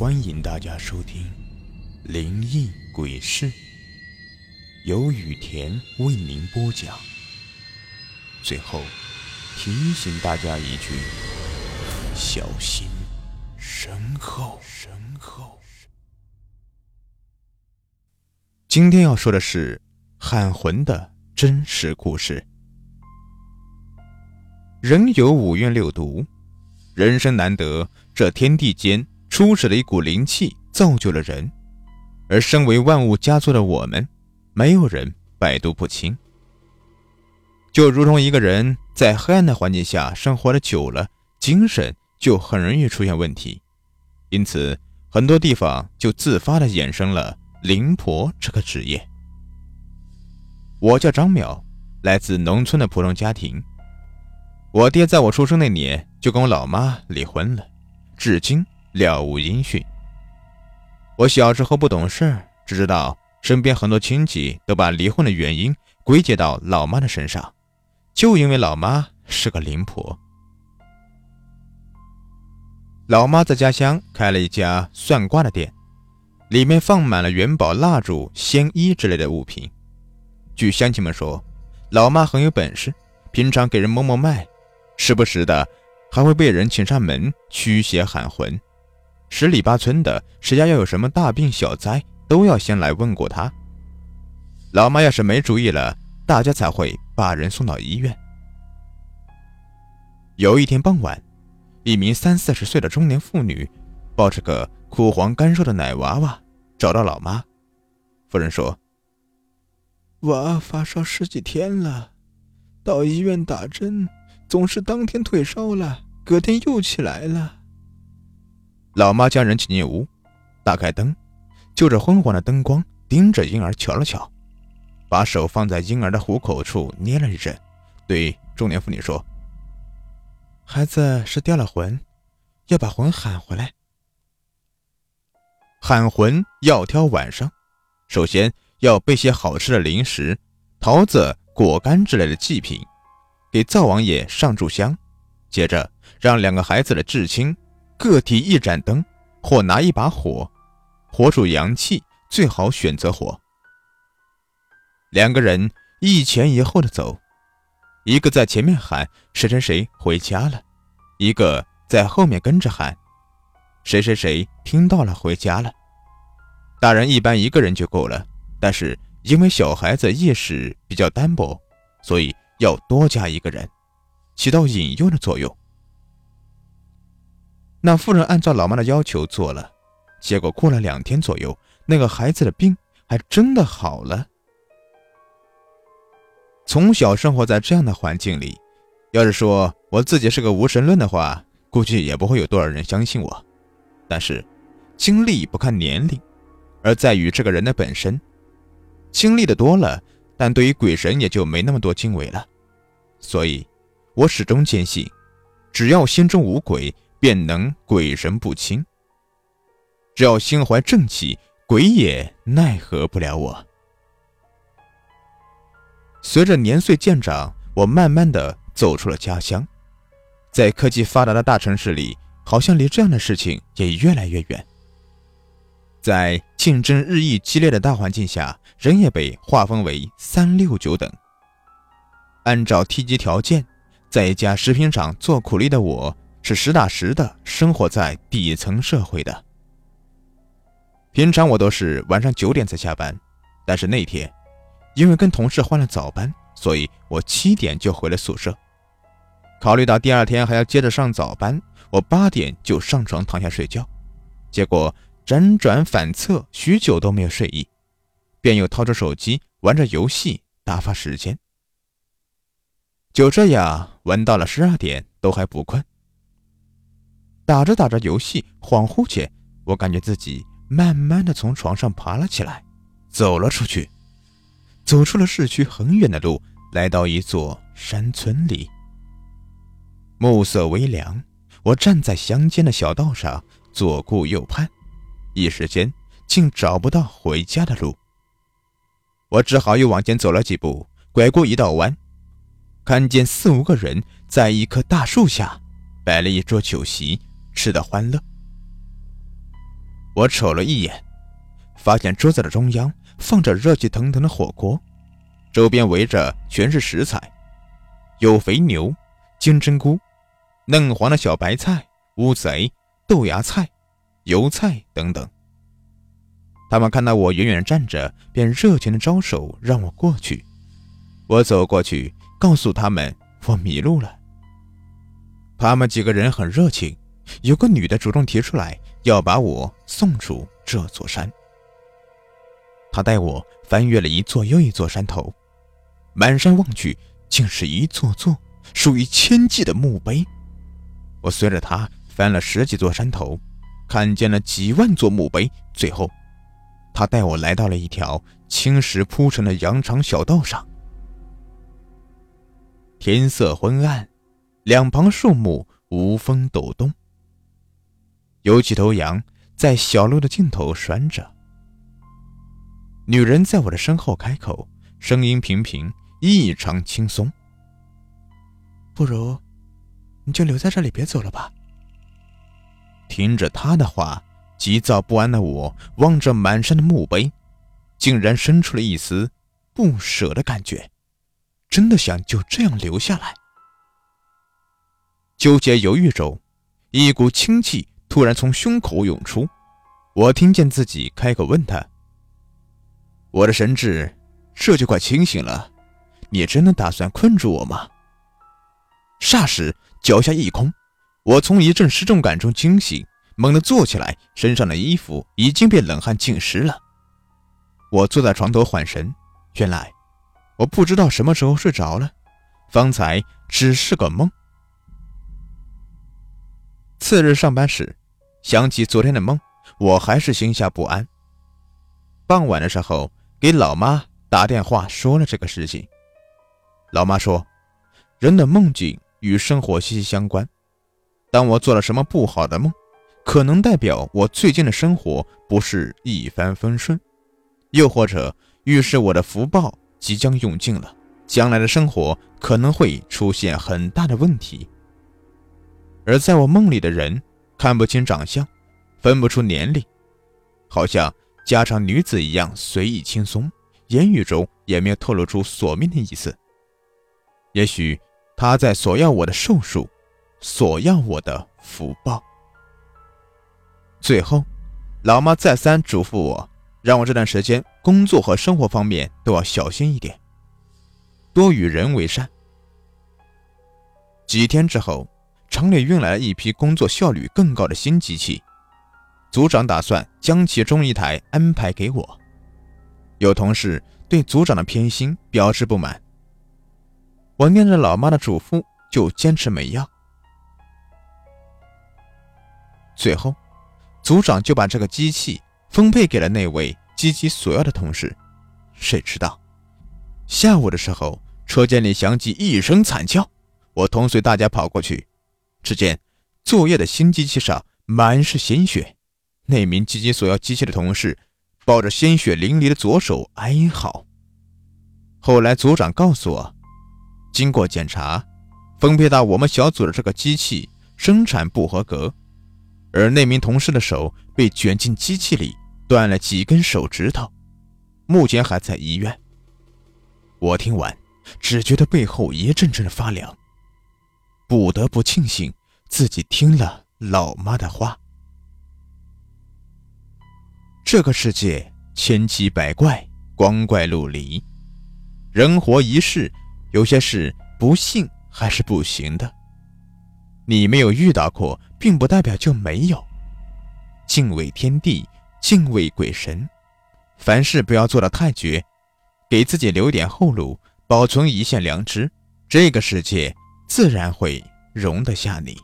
欢迎大家收听《灵异鬼事》，由雨田为您播讲。最后提醒大家一句：小心身后。身后。今天要说的是喊魂的真实故事。人有五运六毒，人生难得，这天地间。初始的一股灵气造就了人，而身为万物家族的我们，没有人百毒不侵。就如同一个人在黑暗的环境下生活的久了，精神就很容易出现问题，因此很多地方就自发的衍生了灵婆这个职业。我叫张淼，来自农村的普通家庭。我爹在我出生那年就跟我老妈离婚了，至今。了无音讯。我小时候不懂事，只知道身边很多亲戚都把离婚的原因归结到老妈的身上，就因为老妈是个灵婆。老妈在家乡开了一家算卦的店，里面放满了元宝、蜡烛、仙衣之类的物品。据乡亲们说，老妈很有本事，平常给人摸摸脉，时不时的还会被人请上门驱邪喊魂。十里八村的，谁家要有什么大病小灾，都要先来问过他。老妈要是没主意了，大家才会把人送到医院。有一天傍晚，一名三四十岁的中年妇女，抱着个枯黄干瘦的奶娃娃，找到老妈。夫人说：“娃发烧十几天了，到医院打针，总是当天退烧了，隔天又起来了。”老妈将人请进屋，打开灯，就着昏黄的灯光盯着婴儿瞧了瞧，把手放在婴儿的虎口处捏了一阵，对中年妇女说：“孩子是掉了魂，要把魂喊回来。喊魂要挑晚上，首先要备些好吃的零食、桃子、果干之类的祭品，给灶王爷上炷香，接着让两个孩子的至亲。”各提一盏灯，或拿一把火，火属阳气，最好选择火。两个人一前一后的走，一个在前面喊谁谁谁回家了，一个在后面跟着喊谁谁谁听到了回家了。大人一般一个人就够了，但是因为小孩子意识比较单薄，所以要多加一个人，起到引诱的作用。那妇人按照老妈的要求做了，结果过了两天左右，那个孩子的病还真的好了。从小生活在这样的环境里，要是说我自己是个无神论的话，估计也不会有多少人相信我。但是，经历不看年龄，而在于这个人的本身。经历的多了，但对于鬼神也就没那么多敬畏了。所以，我始终坚信，只要心中无鬼。便能鬼神不侵。只要心怀正气，鬼也奈何不了我。随着年岁渐长，我慢慢的走出了家乡，在科技发达的大城市里，好像离这样的事情也越来越远。在竞争日益激烈的大环境下，人也被划分为三六九等。按照梯级条件，在一家食品厂做苦力的我。是实打实的生活在底层社会的。平常我都是晚上九点才下班，但是那天，因为跟同事换了早班，所以我七点就回了宿舍。考虑到第二天还要接着上早班，我八点就上床躺下睡觉。结果辗转反侧许久都没有睡意，便又掏出手机玩着游戏打发时间。就这样玩到了十二点，都还不困。打着打着游戏，恍惚间，我感觉自己慢慢的从床上爬了起来，走了出去，走出了市区很远的路，来到一座山村里。暮色微凉，我站在乡间的小道上，左顾右盼，一时间竟找不到回家的路。我只好又往前走了几步，拐过一道弯，看见四五个人在一棵大树下摆了一桌酒席。吃的欢乐，我瞅了一眼，发现桌子的中央放着热气腾腾的火锅，周边围着全是食材，有肥牛、金针菇、嫩黄的小白菜、乌贼、豆芽菜、油菜等等。他们看到我远远站着，便热情的招手让我过去。我走过去，告诉他们我迷路了。他们几个人很热情，有个女的主动提出来要把我送出这座山。她带我翻越了一座又一座山头，满山望去，竟是一座座属于千计的墓碑。我随着她翻了十几座山头，看见了几万座墓碑。最后，她带我来到了一条青石铺成的羊肠小道上。天色昏暗。两旁树木无风抖动，有几头羊在小路的尽头拴着。女人在我的身后开口，声音平平，异常轻松。不如，你就留在这里，别走了吧。听着她的话，急躁不安的我望着满山的墓碑，竟然生出了一丝不舍的感觉，真的想就这样留下来。纠结犹豫中，一股清气突然从胸口涌出。我听见自己开口问他：“我的神智这就快清醒了，你真的打算困住我吗？”霎时脚下一空，我从一阵失重感中惊醒，猛地坐起来，身上的衣服已经被冷汗浸湿了。我坐在床头缓神，原来我不知道什么时候睡着了，方才只是个梦。次日上班时，想起昨天的梦，我还是心下不安。傍晚的时候，给老妈打电话说了这个事情。老妈说，人的梦境与生活息息相关。当我做了什么不好的梦，可能代表我最近的生活不是一帆风顺，又或者预示我的福报即将用尽了，将来的生活可能会出现很大的问题。而在我梦里的人，看不清长相，分不出年龄，好像家常女子一样随意轻松，言语中也没有透露出索命的意思。也许他在索要我的寿数，索要我的福报。最后，老妈再三嘱咐我，让我这段时间工作和生活方面都要小心一点，多与人为善。几天之后。厂里运来了一批工作效率更高的新机器，组长打算将其中一台安排给我。有同事对组长的偏心表示不满，我念着老妈的嘱咐，就坚持没要。最后，组长就把这个机器分配给了那位积极索要的同事。谁知道，下午的时候，车间里响起一声惨叫，我同随大家跑过去。只见作业的新机器上满是鲜血，那名积极索要机器的同事抱着鲜血淋漓的左手哀嚎。后来组长告诉我，经过检查，分配到我们小组的这个机器生产不合格，而那名同事的手被卷进机器里，断了几根手指头，目前还在医院。我听完，只觉得背后一阵阵的发凉。不得不庆幸自己听了老妈的话。这个世界千奇百怪，光怪陆离，人活一世，有些事不信还是不行的。你没有遇到过，并不代表就没有。敬畏天地，敬畏鬼神，凡事不要做的太绝，给自己留点后路，保存一线良知。这个世界。自然会容得下你。